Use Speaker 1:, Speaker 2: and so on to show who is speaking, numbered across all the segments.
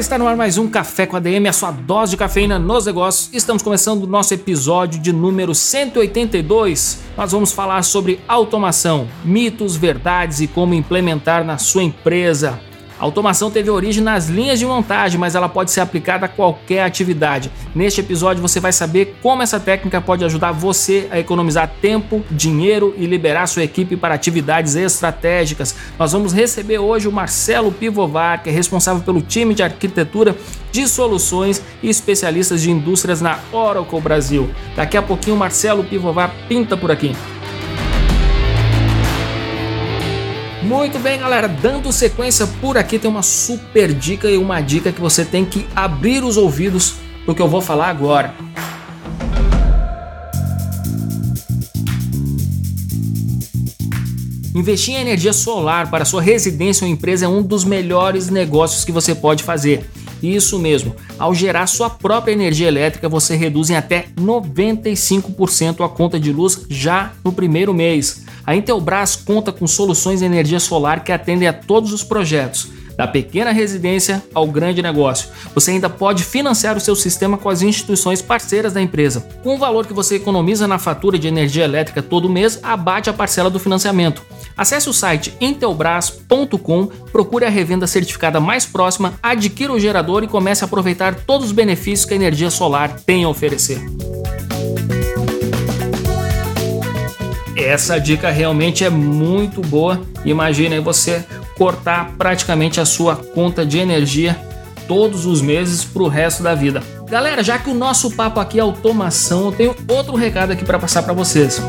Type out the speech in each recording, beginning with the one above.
Speaker 1: Está no ar mais um Café com a DM, a sua dose de cafeína nos negócios. Estamos começando o nosso episódio de número 182. Nós vamos falar sobre automação, mitos, verdades e como implementar na sua empresa. A automação teve origem nas linhas de montagem, mas ela pode ser aplicada a qualquer atividade. Neste episódio você vai saber como essa técnica pode ajudar você a economizar tempo, dinheiro e liberar sua equipe para atividades estratégicas. Nós vamos receber hoje o Marcelo Pivovar, que é responsável pelo time de arquitetura de soluções e especialistas de indústrias na Oracle Brasil. Daqui a pouquinho o Marcelo Pivovar pinta por aqui. Muito bem, galera, dando sequência por aqui tem uma super dica e uma dica que você tem que abrir os ouvidos pro que eu vou falar agora. Investir em energia solar para sua residência ou empresa é um dos melhores negócios que você pode fazer. Isso mesmo, ao gerar sua própria energia elétrica, você reduz em até 95% a conta de luz já no primeiro mês. A Intelbras conta com soluções de energia solar que atendem a todos os projetos, da pequena residência ao grande negócio. Você ainda pode financiar o seu sistema com as instituições parceiras da empresa. Com o valor que você economiza na fatura de energia elétrica todo mês, abate a parcela do financiamento. Acesse o site intelbras.com, procure a revenda certificada mais próxima, adquira o gerador e comece a aproveitar todos os benefícios que a energia solar tem a oferecer. Essa dica realmente é muito boa. Imagina você cortar praticamente a sua conta de energia todos os meses para o resto da vida. Galera, já que o nosso papo aqui é automação, eu tenho outro recado aqui para passar para vocês.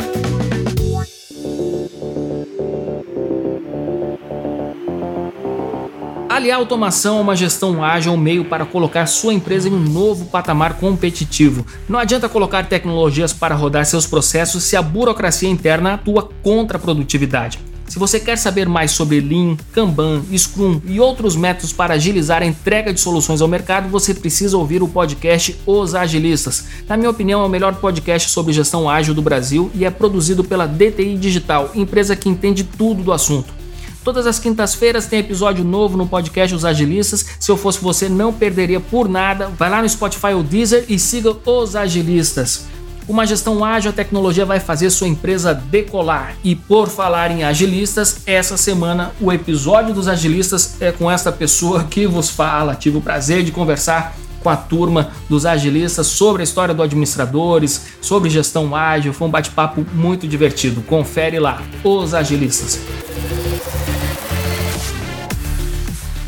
Speaker 1: Aliar automação a uma gestão ágil é um meio para colocar sua empresa em um novo patamar competitivo. Não adianta colocar tecnologias para rodar seus processos se a burocracia interna atua contra a produtividade. Se você quer saber mais sobre Lean, Kanban, Scrum e outros métodos para agilizar a entrega de soluções ao mercado, você precisa ouvir o podcast Os Agilistas. Na minha opinião, é o melhor podcast sobre gestão ágil do Brasil e é produzido pela DTI Digital, empresa que entende tudo do assunto. Todas as quintas-feiras tem episódio novo no podcast Os Agilistas. Se eu fosse você, não perderia por nada. Vai lá no Spotify ou Deezer e siga Os Agilistas. Uma gestão ágil, a tecnologia vai fazer sua empresa decolar. E por falar em agilistas, essa semana o episódio dos agilistas é com esta pessoa que vos fala. Tive o prazer de conversar com a turma dos agilistas sobre a história do administradores, sobre gestão ágil. Foi um bate-papo muito divertido. Confere lá, os agilistas.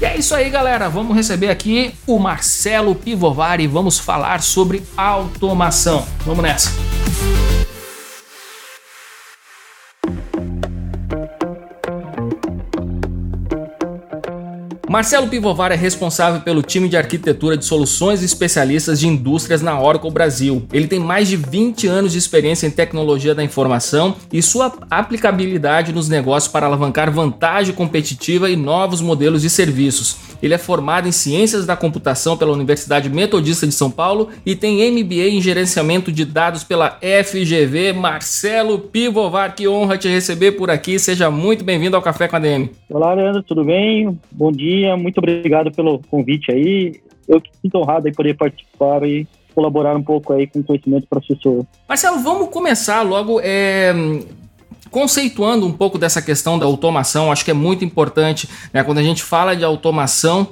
Speaker 1: E é isso aí, galera. Vamos receber aqui o Marcelo Pivovari vamos falar sobre automação. Vamos nessa. Marcelo Pivovar é responsável pelo time de arquitetura de soluções especialistas de indústrias na Oracle Brasil. Ele tem mais de 20 anos de experiência em tecnologia da informação e sua aplicabilidade nos negócios para alavancar vantagem competitiva e novos modelos de serviços. Ele é formado em Ciências da Computação pela Universidade Metodista de São Paulo e tem MBA em Gerenciamento de Dados pela FGV. Marcelo Pivovar, que honra te receber por aqui. Seja muito bem-vindo ao Café com a DM.
Speaker 2: Olá, Leandro, tudo bem? Bom dia muito obrigado pelo convite aí. Eu que sinto honrado em poder participar e colaborar um pouco aí com o conhecimento do professor.
Speaker 1: Marcelo, vamos começar logo é, conceituando um pouco dessa questão da automação. Acho que é muito importante né, quando a gente fala de automação.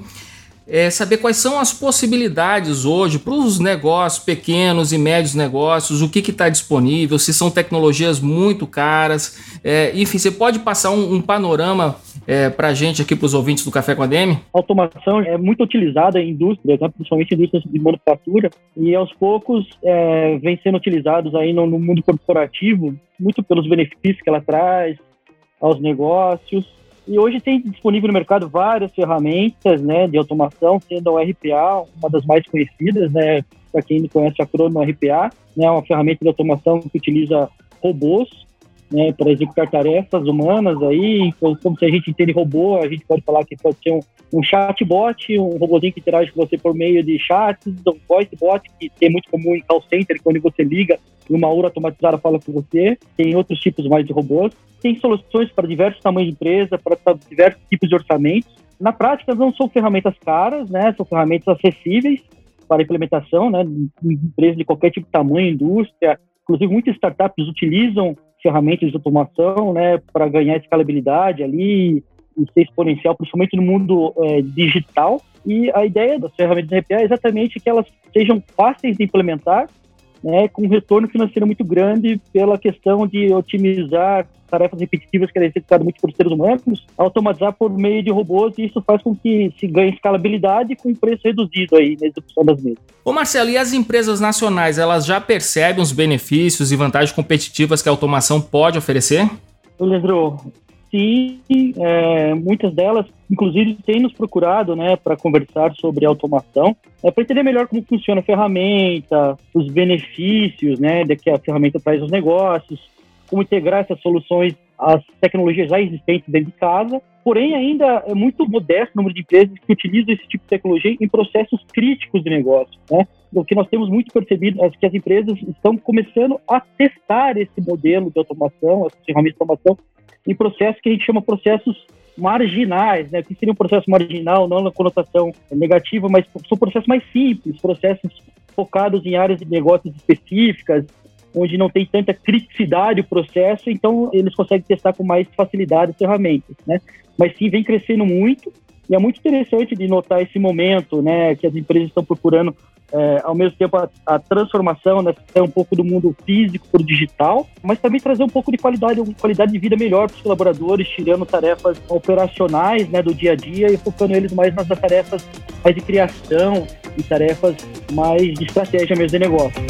Speaker 1: É saber quais são as possibilidades hoje para os negócios, pequenos e médios negócios, o que está disponível, se são tecnologias muito caras. É, enfim, você pode passar um, um panorama é, para a gente aqui, para os ouvintes do Café com a DM?
Speaker 2: A automação é muito utilizada em indústrias, né, principalmente indústrias de manufatura, e aos poucos é, vem sendo utilizados aí no, no mundo corporativo, muito pelos benefícios que ela traz aos negócios, E hoje tem disponível no mercado várias ferramentas né, de automação, sendo a RPA uma das mais conhecidas, né? Para quem não conhece a Crono RPA, né, é uma ferramenta de automação que utiliza robôs né, para executar tarefas humanas aí, então, como se a gente entende robô, a gente pode falar que pode ser um, um chatbot, um robôzinho que interage com você por meio de chats, um voice bot, que é muito comum em call center, quando você liga e uma URA automatizada fala com você. Tem outros tipos mais de robôs. Tem soluções para diversos tamanhos de empresa, para diversos tipos de orçamentos. Na prática, não são ferramentas caras, né? São ferramentas acessíveis para implementação, né? Em empresas de qualquer tipo de tamanho, indústria. Inclusive, muitas startups utilizam ferramentas de automação, né, para ganhar escalabilidade ali e ser exponencial, principalmente no mundo é, digital. E a ideia das ferramentas de RPA é exatamente que elas sejam fáceis de implementar, né, com um retorno financeiro muito grande pela questão de otimizar tarefas repetitivas que eram executadas muito por seres humanos, automatizar por meio de robôs, e isso faz com que se ganhe escalabilidade com preço reduzido aí na execução das mesmas.
Speaker 1: Ô Marcelo, e as empresas nacionais, elas já percebem os benefícios e vantagens competitivas que a automação pode oferecer?
Speaker 2: Leandro, sim, é, muitas delas, inclusive, têm nos procurado né, para conversar sobre automação, é, para entender melhor como funciona a ferramenta, os benefícios né, de que a ferramenta traz aos negócios, como integrar essas soluções às tecnologias já existentes dentro de casa, porém ainda é muito modesto o número de empresas que utilizam esse tipo de tecnologia em processos críticos de negócio. Né? O que nós temos muito percebido é que as empresas estão começando a testar esse modelo de automação, essa ferramenta de automação, em processos que a gente chama processos marginais, né? Que seria um processo marginal, não na conotação negativa, mas são processos mais simples, processos focados em áreas de negócios específicas, onde não tem tanta criticidade o processo, então eles conseguem testar com mais facilidade as ferramentas, né? Mas sim, vem crescendo muito e é muito interessante de notar esse momento, né, que as empresas estão procurando é, ao mesmo tempo a, a transformação, né, um pouco do mundo físico para o digital, mas também trazer um pouco de qualidade, uma qualidade de vida melhor para os colaboradores, tirando tarefas operacionais, né, do dia a dia e focando eles mais nas tarefas mais de criação e tarefas mais de estratégia mesmo de negócio.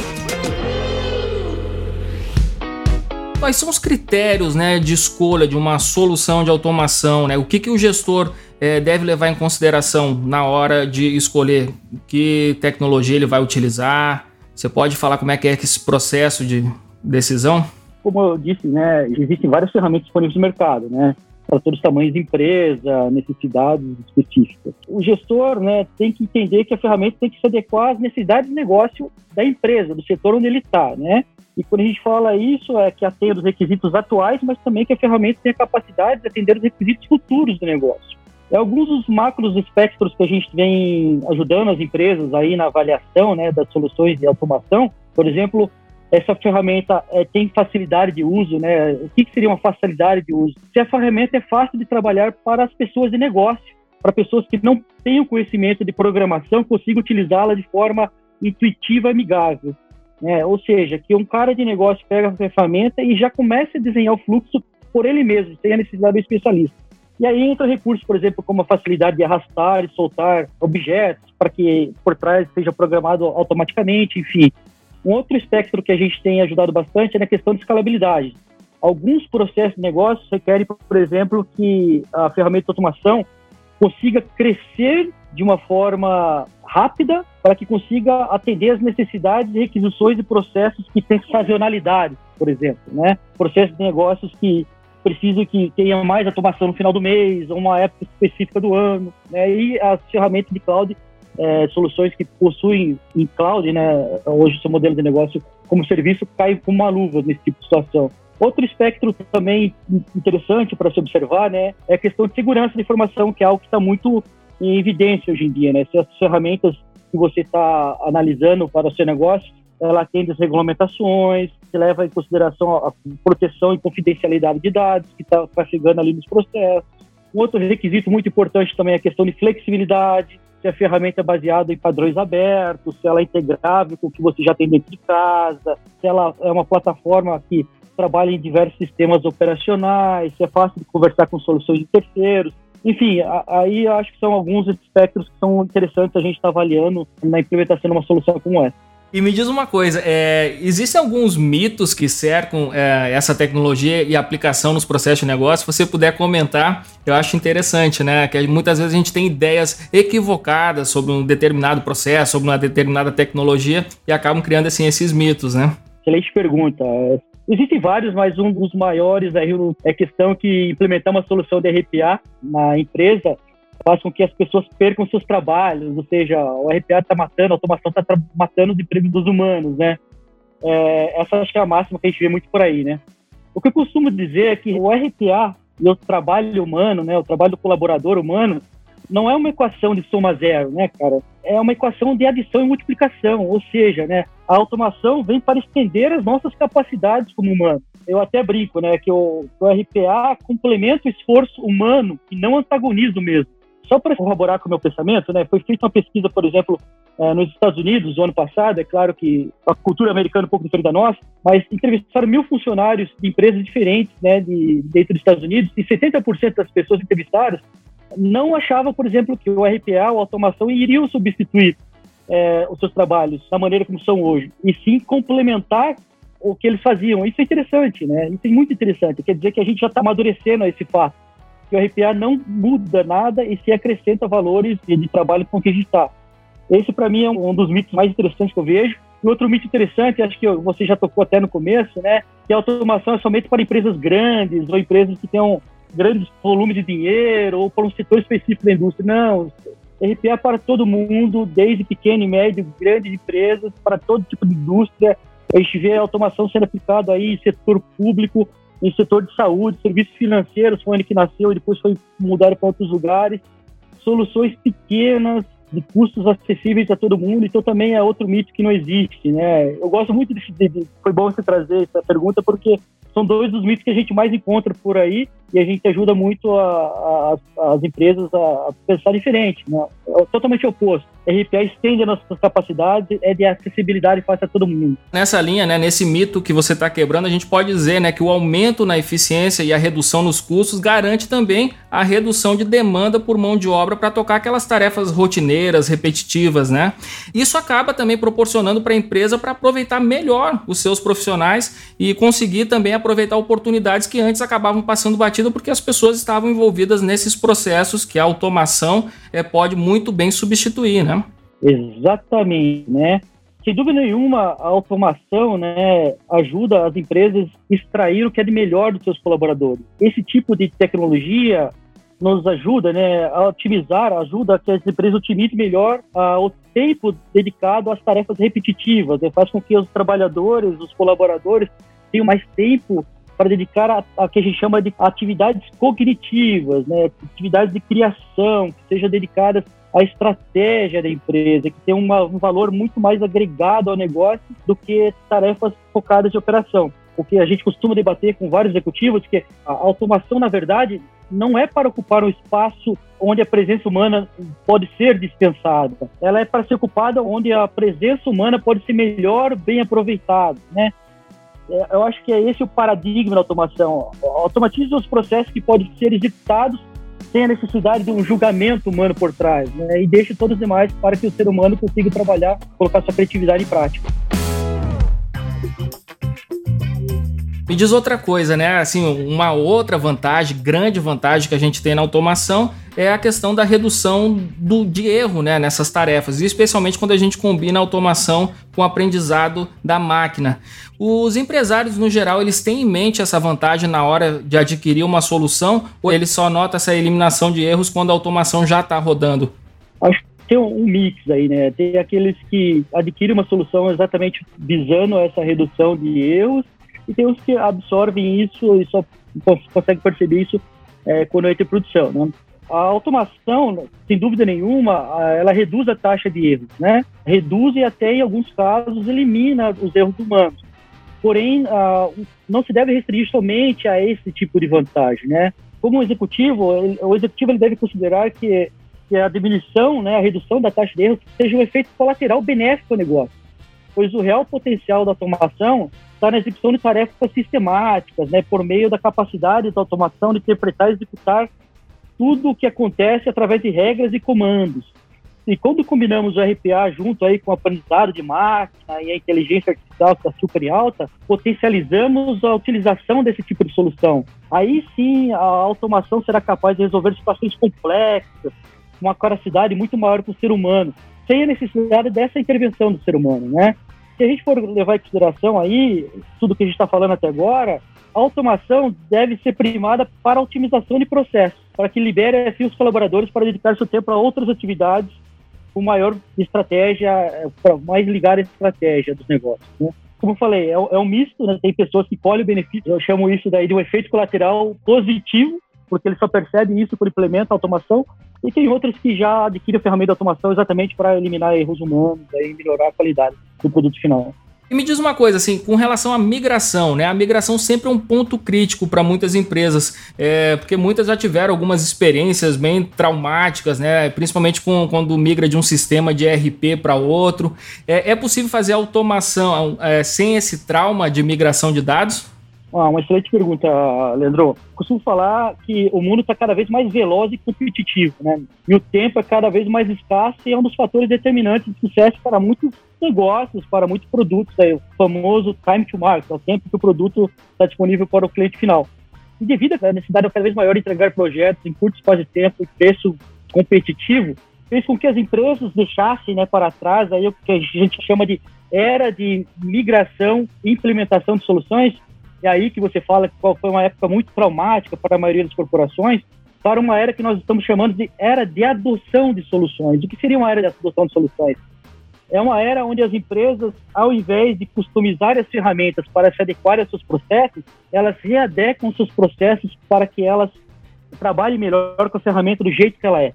Speaker 1: Quais são os critérios né, de escolha de uma solução de automação? Né? O que, que o gestor é, deve levar em consideração na hora de escolher que tecnologia ele vai utilizar? Você pode falar como é que é esse processo de decisão?
Speaker 2: Como eu disse, né, existem várias ferramentas disponíveis no mercado, né? para todos os tamanhos de empresa, necessidades específicas. O gestor né, tem que entender que a ferramenta tem que se adequar às necessidades de negócio da empresa, do setor onde ele está. Né? E quando a gente fala isso, é que atende os requisitos atuais, mas também que a ferramenta tem a capacidade de atender os requisitos futuros do negócio. É alguns dos macros espectros que a gente vem ajudando as empresas aí na avaliação né, das soluções de automação. Por exemplo, essa ferramenta é, tem facilidade de uso, né? O que, que seria uma facilidade de uso? Se a ferramenta é fácil de trabalhar para as pessoas de negócio, para pessoas que não têm o conhecimento de programação, consigam utilizá-la de forma intuitiva e amigável. Né? Ou seja, que um cara de negócio pega a ferramenta e já começa a desenhar o fluxo por ele mesmo, sem a necessidade do especialista. E aí entra recursos, por exemplo, como a facilidade de arrastar e soltar objetos para que por trás seja programado automaticamente, enfim. Um outro espectro que a gente tem ajudado bastante é na questão de escalabilidade. Alguns processos de negócio requerem, por exemplo, que a ferramenta de automação consiga crescer de uma forma rápida para que consiga atender as necessidades, requisições e processos que têm sazonalidade, por exemplo, né? Processos de negócios que precisam que tenha mais automação no final do mês, ou uma época específica do ano, né? E as ferramentas de cloud, é, soluções que possuem em cloud, né? Hoje seu modelo de negócio como serviço cai como uma luva nesse tipo de situação. Outro espectro também interessante para se observar, né, é a questão de segurança da informação, que é algo que está muito em evidência hoje em dia, né? Se as ferramentas que você está analisando para o seu negócio, ela atende as regulamentações, que leva em consideração a proteção e confidencialidade de dados que está tá chegando ali nos processos. Um outro requisito muito importante também é a questão de flexibilidade, se a ferramenta é baseada em padrões abertos, se ela é integrável com o que você já tem dentro de casa, se ela é uma plataforma que trabalha em diversos sistemas operacionais, se é fácil de conversar com soluções de terceiros. Enfim, aí eu acho que são alguns espectros que são interessantes a gente estar tá avaliando na implementação de uma solução como essa.
Speaker 1: E me diz uma coisa, é, existem alguns mitos que cercam é, essa tecnologia e aplicação nos processos de negócio? Se você puder comentar, eu acho interessante, né? Que muitas vezes a gente tem ideias equivocadas sobre um determinado processo, sobre uma determinada tecnologia e acabam criando assim esses mitos, né?
Speaker 2: Excelente pergunta. Existem vários, mas um dos maiores aí é questão que implementar uma solução de RPA na empresa faz com que as pessoas percam seus trabalhos, ou seja, o RPA está matando, a automação está matando os empregos dos humanos, né? É, essa acho que é a máxima que a gente vê muito por aí, né? O que eu costumo dizer é que o RPA e o trabalho humano, né, o trabalho do colaborador humano, não é uma equação de soma zero, né, cara? É uma equação de adição e multiplicação, ou seja, né, a automação vem para estender as nossas capacidades como humano. Eu até brinco, né, que o, o RPA complementa o esforço humano e não antagoniza o mesmo. Só para corroborar com o meu pensamento, né, foi feita uma pesquisa, por exemplo, uh, nos Estados Unidos, no ano passado, é claro que a cultura americana é um pouco diferente da nossa, mas entrevistaram mil funcionários de empresas diferentes, né, de, dentro dos Estados Unidos, e 70% das pessoas entrevistadas não achavam, por exemplo, que o RPA a automação iriam substituir é, os seus trabalhos da maneira como são hoje, e sim complementar o que eles faziam. Isso é interessante, né? Isso é muito interessante. Quer dizer que a gente já está amadurecendo esse fato que o RPA não muda nada e se acrescenta valores de, trabalho com que a gente está. Esse, para mim, é um dos mitos mais interessantes que eu vejo. E outro mito interessante, acho que você já tocou até no começo, né? Que a automação é somente para empresas grandes ou empresas que tenham grandes volumes de dinheiro ou para um setor específico da indústria. Não, RPA é para todo mundo, desde pequeno e médio, grandes empresas, para todo tipo de indústria. A gente vê a automação sendo aplicada aí setor público, em setor de saúde, serviços financeiros, foi onde que nasceu e depois foi mudado para outros lugares. Soluções pequenas, de custos acessíveis a todo mundo, então também é outro mito que não existe, né? Eu gosto muito de, de, foi bom você trazer essa pergunta porque são dois dos mitos que a gente mais encontra por aí e a gente ajuda muito a, a, as empresas a, a, pensar diferente, né? É totalmente oposto. RPA estende as nossas capacidades, é de acessibilidade fácil a todo mundo.
Speaker 1: Nessa linha, né, nesse mito que você está quebrando, a gente pode dizer né, que o aumento na eficiência e a redução nos custos garante também a redução de demanda por mão de obra para tocar aquelas tarefas rotineiras, repetitivas, né? Isso acaba também proporcionando para a empresa para aproveitar melhor os seus profissionais e conseguir também aproveitar oportunidades que antes acabavam passando batido porque as pessoas estavam envolvidas nesses processos que a automação é, pode muito bem substituir, né?
Speaker 2: Exatamente, né? Sem dúvida nenhuma, a automação né, ajuda as empresas a extrair o que é de melhor dos seus colaboradores. Esse tipo de tecnologia nos ajuda né, a otimizar, ajuda que as empresas otimizem melhor ah, o tempo dedicado às tarefas repetitivas, né, faz com que os trabalhadores, os colaboradores, tenham mais tempo para dedicar a, a, que a gente chama de atividades cognitivas, né, atividades de criação, que sejam dedicadas à estratégia da empresa, que tem uma, um valor muito mais agregado ao negócio do que tarefas focadas de operação. O que a gente costuma debater com vários executivos, que a automação, na verdade, não é para ocupar um espaço onde a presença humana pode ser dispensada. Ela é para ser ocupada onde a presença humana pode ser melhor, bem aproveitada, né? É, eu acho que é esse o paradigma da automação. Automatiza os processos que podem ser executados sem a necessidade de um julgamento humano por trás, né? E deixa todos os demais para que o ser humano consiga trabalhar, colocar sua criatividade em prática.
Speaker 1: Me diz outra coisa, né? Assim, uma outra vantagem, grande vantagem que a gente tem na automação é a questão da redução do, de erro né, nessas tarefas, especialmente quando a gente combina a automação com o aprendizado da máquina. Os empresários, no geral, eles têm em mente essa vantagem na hora de adquirir uma solução ou eles só notam essa eliminação de erros quando a automação já está rodando?
Speaker 2: Acho que tem um mix aí, né? Tem aqueles que adquirem uma solução exatamente visando essa redução de erros e tem os que absorvem isso e só conseguem perceber isso é, quando entra em produção, né? A automação, sem dúvida nenhuma, ela reduz a taxa de erros, né? Reduz e até, em alguns casos, elimina os erros humanos. Porém, não se deve restringir somente a esse tipo de vantagem, né? Como executivo, o executivo ele deve considerar que, a diminuição, né, a redução da taxa de erros seja um efeito colateral benéfico ao negócio, pois o real potencial da automação está na execução de tarefas sistemáticas, né, por meio da capacidade da automação de interpretar e executar tudo o que acontece através de regras e comandos. E quando combinamos o RPA junto aí com o aprendizado de máquina e a inteligência artificial que está super alta, potencializamos a utilização desse tipo de solução. Aí sim a automação será capaz de resolver situações complexas, com uma capacidade muito maior para o ser humano, sem a necessidade dessa intervenção do ser humano, né? Se a gente for levar em consideração aí tudo que a gente está falando até agora, a automação deve ser primada para a otimização de processos, para que libere assim, os colaboradores para dedicar seu tempo a outras atividades com maior estratégia, eh, para mais ligar a estratégia dos negócios. Né? Como eu falei, é, é um misto, né? tem pessoas que colhem o benefício, eu chamo isso daí de um efeito colateral positivo, porque eles só percebem isso quando implementam a automação, e tem outras que já adquirem a ferramenta de automação exatamente para eliminar erros humanos e melhorar a qualidade do produto final.
Speaker 1: E me diz uma coisa, assim, com relação à migração, né? A migração sempre é um ponto crítico para muitas empresas, é, porque muitas já tiveram algumas experiências bem traumáticas, né? Principalmente com, quando migra de um sistema de ERP para outro. É, é, possível fazer automação é, sem esse trauma de migração de dados?
Speaker 2: Ah, uma excelente pergunta, Leandro. Costumo falar que o mundo está cada vez mais veloz e competitivo, né? E o tempo é cada vez mais escasso e é um dos fatores determinantes de sucesso para muitos negócios, para muitos produtos. Aí, o famoso time to market, é o tempo que o produto está disponível para o cliente final. E devido à necessidade cada vez maior de entregar projetos em curto espaço de tempo e preço competitivo, fez com que as empresas deixassem né, para trás aí o que a gente chama de era de migração e implementação de soluções é aí que você fala que foi uma época muito traumática para a maioria das corporações, para uma era que nós estamos chamando de era de adoção de soluções. O que seria uma era de adoção de soluções? É uma era onde as empresas, ao invés de customizar as ferramentas para se adequarem aos seus processos, elas readequam seus processos para que elas trabalhem melhor com a ferramenta do jeito que ela é.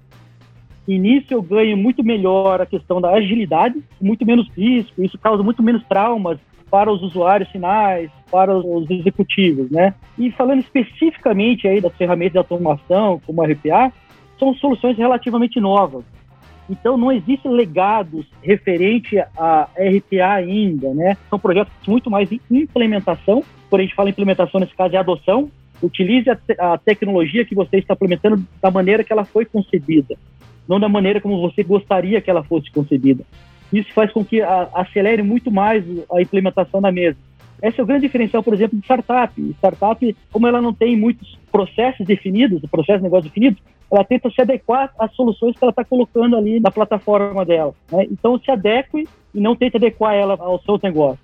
Speaker 2: E nisso eu ganho muito melhor a questão da agilidade, muito menos risco, isso causa muito menos traumas para os usuários finais, para os executivos, né? E falando especificamente aí das ferramentas de automação, como a RPA, são soluções relativamente novas. Então não existe legados referente a RPA ainda, né? São projetos muito mais de implementação. Quando a gente fala implementação, nesse caso é adoção. Utilize a, te a tecnologia que você está implementando da maneira que ela foi concebida, não da maneira como você gostaria que ela fosse concebida. Isso faz com que a, acelere muito mais a implementação da mesa. Esse é o grande diferencial, por exemplo, de startup. Startup, como ela não tem muitos processos definidos, processos de negócio definidos, ela tenta se adequar às soluções que ela está colocando ali na plataforma dela. Né? Então, se adeque e não tente adequar ela ao seu negócio.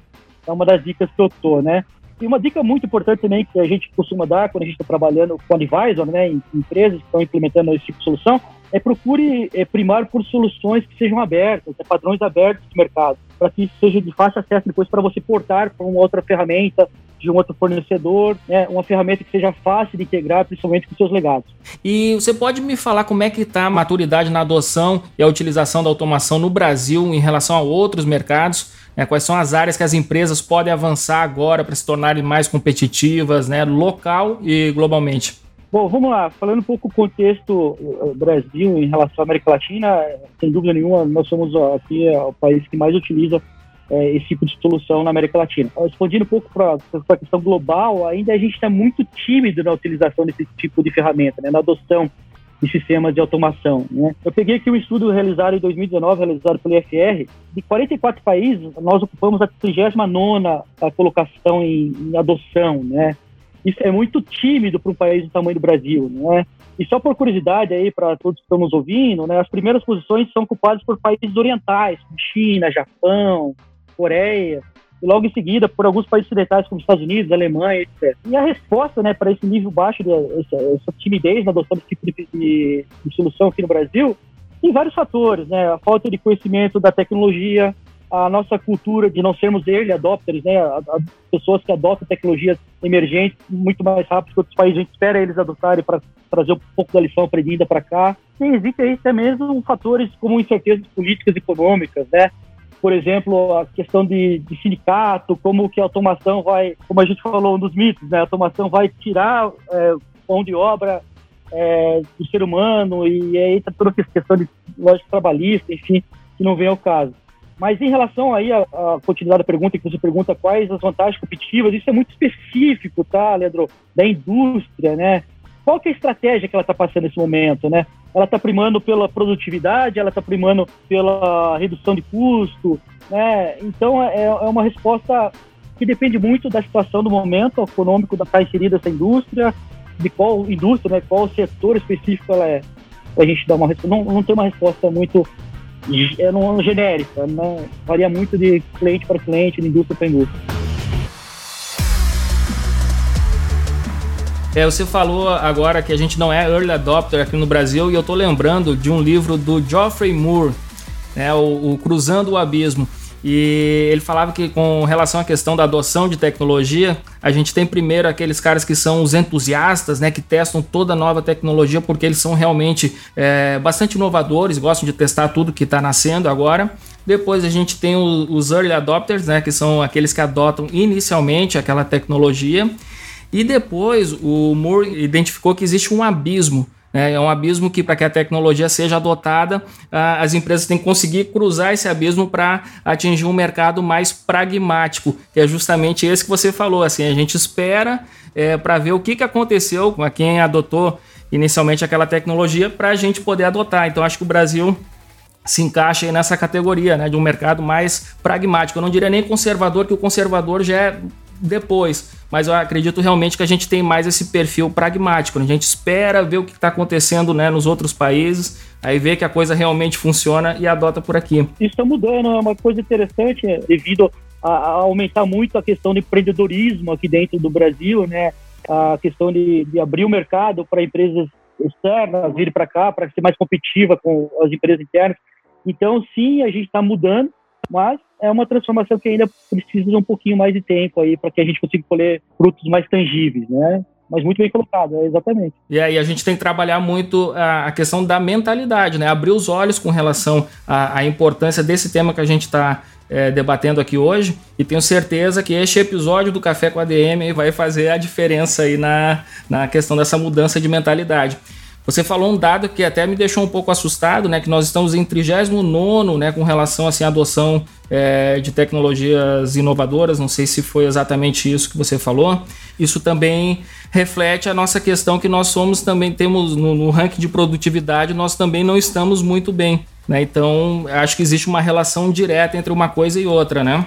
Speaker 2: É uma das dicas que eu estou, né? E uma dica muito importante também que a gente costuma dar quando a gente está trabalhando com advisor, né, em empresas que estão implementando esse tipo de solução, é procure é, primar por soluções que sejam abertas, é, padrões abertos de mercado, para que isso seja de fácil acesso depois para você portar para uma outra ferramenta de um outro fornecedor, né, uma ferramenta que seja fácil de integrar, principalmente com seus legados.
Speaker 1: E você pode me falar como é que está a maturidade na adoção e a utilização da automação no Brasil em relação a outros mercados? Né, quais são as áreas que as empresas podem avançar agora para se tornarem mais competitivas, né, local e globalmente?
Speaker 2: Bom, vamos lá. Falando um pouco do contexto eh, Brasil em relação à América Latina, sem dúvida nenhuma, nós somos aqui é, o país que mais utiliza é, esse tipo de solução na América Latina. Respondendo um pouco para a questão global, ainda a gente está muito tímido na utilização desse tipo de ferramenta, né, na adoção de sistemas de automação. Né? Eu peguei aqui um estudo realizado em 2019, realizado pelo IFR, de 44 países, nós ocupamos a 39ª colocação em, em adoção, né? Isso é muito tímido para um país do tamanho do Brasil, né? E só por curiosidade aí para todos que estão nos ouvindo, né? As primeiras posições são ocupadas por países orientais, como China, Japão, Coreia, e logo em seguida por alguns países ocidentais como Estados Unidos, Alemanha, etc. E a resposta, né, para esse nível baixo de essa, essa timidez na adoção desse tipo de, de, de solução aqui no Brasil, tem vários fatores, né? A falta de conhecimento da tecnologia, a nossa cultura de não sermos early adopters, né, a, a pessoas que adotam tecnologias emergentes muito mais rápido que outros países, a gente espera eles adotarem para trazer um pouco da lição aprendida para cá. E existe aí até mesmo fatores como incertezas políticas e econômicas, né, por exemplo, a questão de, de, sindicato, como que a automação vai, como a gente falou, um dos mitos, né? A automação vai tirar é, mão de obra é, do ser humano e aí tá toda a questão de lógica trabalhista, enfim, que não vem ao caso. Mas em relação aí à, continuidade da pergunta, que você pergunta quais as vantagens competitivas, isso é muito específico, tá, Leandro? Da indústria, né? Qual que é a estratégia que ela está passando nesse momento, né? ela está primando pela produtividade, ela está primando pela redução de custo, né? Então é, é uma resposta que depende muito da situação do momento econômico da estar tá inserida essa indústria, de qual indústria, né? Qual setor específico ela é. A gente dá uma resposta. Não, não tem uma resposta muito é, não, genérica, né? Varia muito de cliente para cliente, de indústria para indústria.
Speaker 1: É, você falou agora que a gente não é early adopter aqui no Brasil e eu tô lembrando de um livro do Geoffrey Moore, né, o, o Cruzando o Abismo. E ele falava que com relação à questão da adoção de tecnologia, a gente tem primeiro aqueles caras que são os entusiastas, né, que testam toda nova tecnologia porque eles são realmente é, bastante inovadores, gostam de testar tudo que está nascendo agora. Depois a gente tem os early adopters, né, que são aqueles que adotam inicialmente aquela tecnologia. E depois o Moore identificou que existe um abismo. Né? É um abismo que, para que a tecnologia seja adotada, as empresas têm que conseguir cruzar esse abismo para atingir um mercado mais pragmático, que é justamente esse que você falou. Assim, a gente espera é, para ver o que, que aconteceu com quem adotou inicialmente aquela tecnologia para a gente poder adotar. Então, acho que o Brasil se encaixa nessa categoria, né, de um mercado mais pragmático. Eu não diria nem conservador, que o conservador já é depois. Mas eu acredito realmente que a gente tem mais esse perfil pragmático. Né? A gente espera ver o que está acontecendo né, nos outros países, aí vê que a coisa realmente funciona e adota por aqui.
Speaker 2: Isso está mudando, é uma coisa interessante né? devido a, a, aumentar muito a questão de empreendedorismo aqui dentro do Brasil, né? A questão de, de abrir o mercado para empresas externas vir para cá para ser mais competitiva com as empresas internas. Então, sim, a gente está mudando, mas é uma transformação que ainda precisa de um pouquinho mais de tempo aí para que a gente consiga colher frutos mais tangíveis, né? Mas muito bem colocado, é exatamente.
Speaker 1: E aí a gente tem que trabalhar muito a, a questão da mentalidade, né? Abrir os olhos com relação à, à importância desse tema que a gente está é, debatendo aqui hoje. E tenho certeza que este episódio do Café com a DM vai fazer a diferença aí na, na questão dessa mudança de mentalidade. Você falou um dado que até me deixou um pouco assustado, né? Que nós estamos em 39 né, com relação assim, à adoção é, de tecnologias inovadoras. Não sei se foi exatamente isso que você falou. Isso também reflete a nossa questão que nós somos também, temos no, no ranking de produtividade, nós também não estamos muito bem. Né? Então, acho que existe uma relação direta entre uma coisa e outra, né?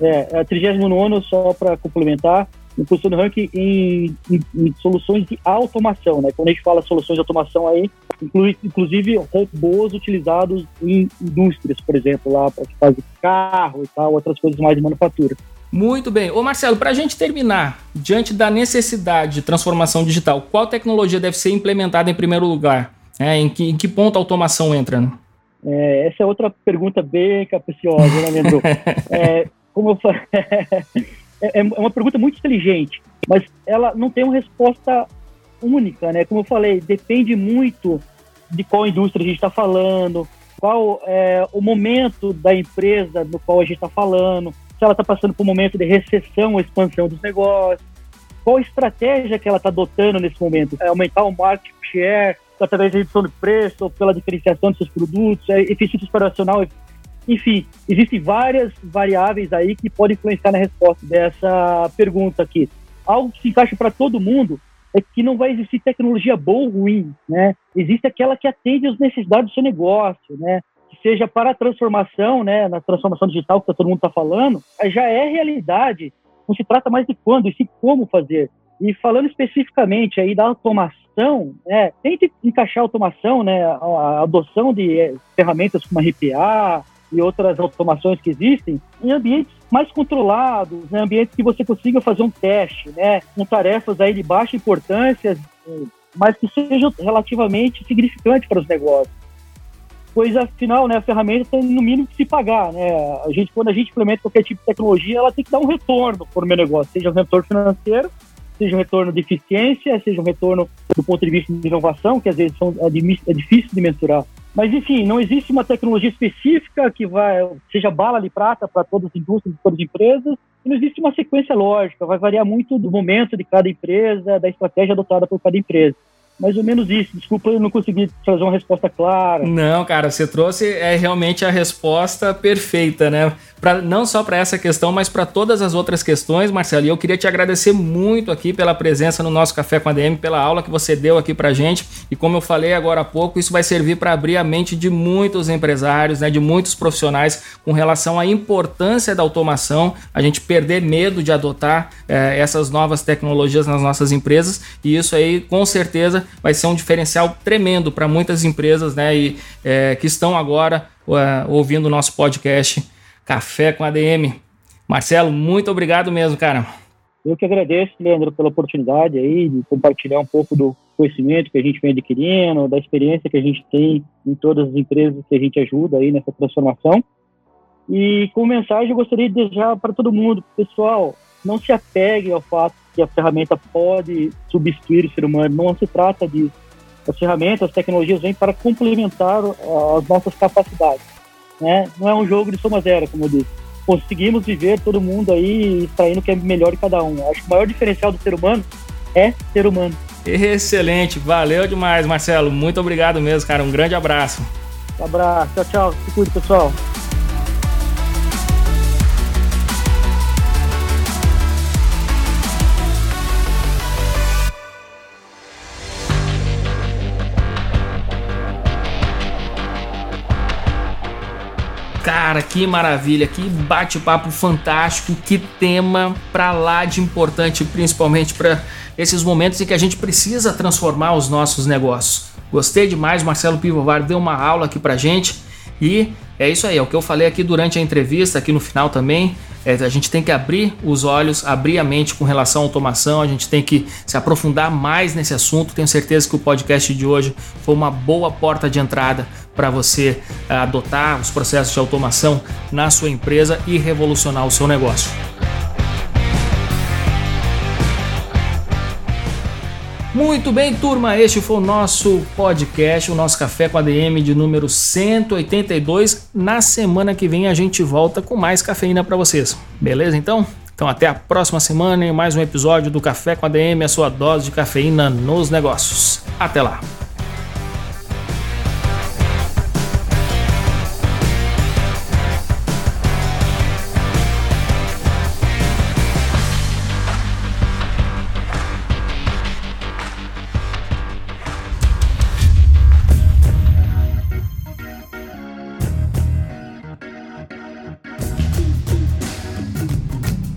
Speaker 2: É, a 39 só para complementar, impulsão do ranking em, em, em, soluções de automação, né? Quando a gente fala soluções de automação aí, inclui, inclusive robôs utilizados em indústrias, por exemplo, lá para fazer carro e tal, outras coisas mais de manufatura.
Speaker 1: Muito bem. Ô Marcelo, para a gente terminar, diante da necessidade de transformação digital, qual tecnologia deve ser implementada em primeiro lugar? É, em, que, em que ponto a automação entra? Né?
Speaker 2: É, essa é outra pergunta bem capciosa, né, Leandro? é, como eu falei, É, é, uma pergunta muito inteligente, mas ela não tem uma resposta única, né? Como eu falei, depende muito de qual indústria a gente está falando, qual é o momento da empresa no qual a gente está falando, se ela está passando por um momento de recessão ou expansão dos negócios, qual estratégia que ela está adotando nesse momento, é aumentar o market share através da redução de preço, ou pela diferenciação de seus produtos, é eficiência operacional, enfim, existem várias variáveis aí que podem influenciar na resposta dessa pergunta aqui. Algo que se encaixa para todo mundo é que não vai existir tecnologia boa ou ruim, né? Existe aquela que atende às necessidades do seu negócio, né? Que seja para a transformação, né? Na transformação digital que todo mundo está falando, já é realidade. Não se trata mais de quando, e sim como fazer. E falando especificamente aí da automação, né, tente encaixar a automação, né, a adoção de eh, ferramentas como a RPA, e outras automações que existem em ambientes mais controlados, né? ambientes que você consiga fazer um teste, né, com tarefas aí de baixa importância, mas que sejam relativamente significantes para os negócios. Pois afinal, né, a ferramenta tem no mínimo que se pagar, né? A gente quando a gente implementa qualquer tipo de tecnologia, ela tem que dar um retorno para o meu negócio, seja um retorno financeiro, seja um retorno de eficiência, seja um retorno do ponto de vista de inovação, que às vezes são, é, é difícil de mensurar. Mas, enfim, não existe uma tecnologia específica que vai, seja bala de prata para todas as indústrias, todas as empresas, e não existe uma sequência lógica, vai variar muito do momento de cada empresa, da estratégia adotada por cada empresa. Mais ou menos isso. Desculpa, eu não consegui trazer uma resposta clara.
Speaker 1: Não, cara, você trouxe é realmente a resposta perfeita, né? Pra, não só para essa questão, mas para todas as outras questões, Marcelo. E eu queria te agradecer muito aqui pela presença no nosso Café com a DM, pela aula que você deu aqui para gente. E como eu falei agora há pouco, isso vai servir para abrir a mente de muitos empresários, né, de muitos profissionais com relação à importância da automação, a gente perder medo de adotar é, essas novas tecnologias nas nossas empresas. E isso aí, com certeza, vai ser um diferencial tremendo para muitas empresas né, e, é, que estão agora uh, ouvindo o nosso podcast Café com ADM. Marcelo, muito obrigado mesmo, cara.
Speaker 2: Eu que agradeço, Leandro, pela oportunidade aí de compartilhar um pouco do conhecimento que a gente vem adquirindo, da experiência que a gente tem em todas as empresas que a gente ajuda aí nessa transformação. E com mensagem eu gostaria de desejar para todo mundo, pessoal, não se apegue ao fato que a ferramenta pode substituir o ser humano. Não se trata disso. As ferramentas, as tecnologias vêm para complementar as nossas capacidades. Né? Não é um jogo de soma zero, como eu disse. Conseguimos viver todo mundo aí extraindo o que é melhor de cada um. Acho que o maior diferencial do ser humano é ser humano.
Speaker 1: Excelente, valeu demais, Marcelo. Muito obrigado mesmo, cara. Um grande abraço.
Speaker 2: Um abraço, tchau, tchau. Se cuide, pessoal.
Speaker 1: Cara, que maravilha, que bate-papo fantástico, que tema pra lá de importante, principalmente para esses momentos em que a gente precisa transformar os nossos negócios. Gostei demais, Marcelo Pivovar deu uma aula aqui pra gente e é isso aí, é o que eu falei aqui durante a entrevista, aqui no final também. É, a gente tem que abrir os olhos, abrir a mente com relação à automação, a gente tem que se aprofundar mais nesse assunto. Tenho certeza que o podcast de hoje foi uma boa porta de entrada para você uh, adotar os processos de automação na sua empresa e revolucionar o seu negócio. Muito bem, turma, este foi o nosso podcast, o nosso Café com ADM de número 182. Na semana que vem a gente volta com mais cafeína para vocês. Beleza então? Então até a próxima semana em mais um episódio do Café com ADM, a sua dose de cafeína nos negócios. Até lá.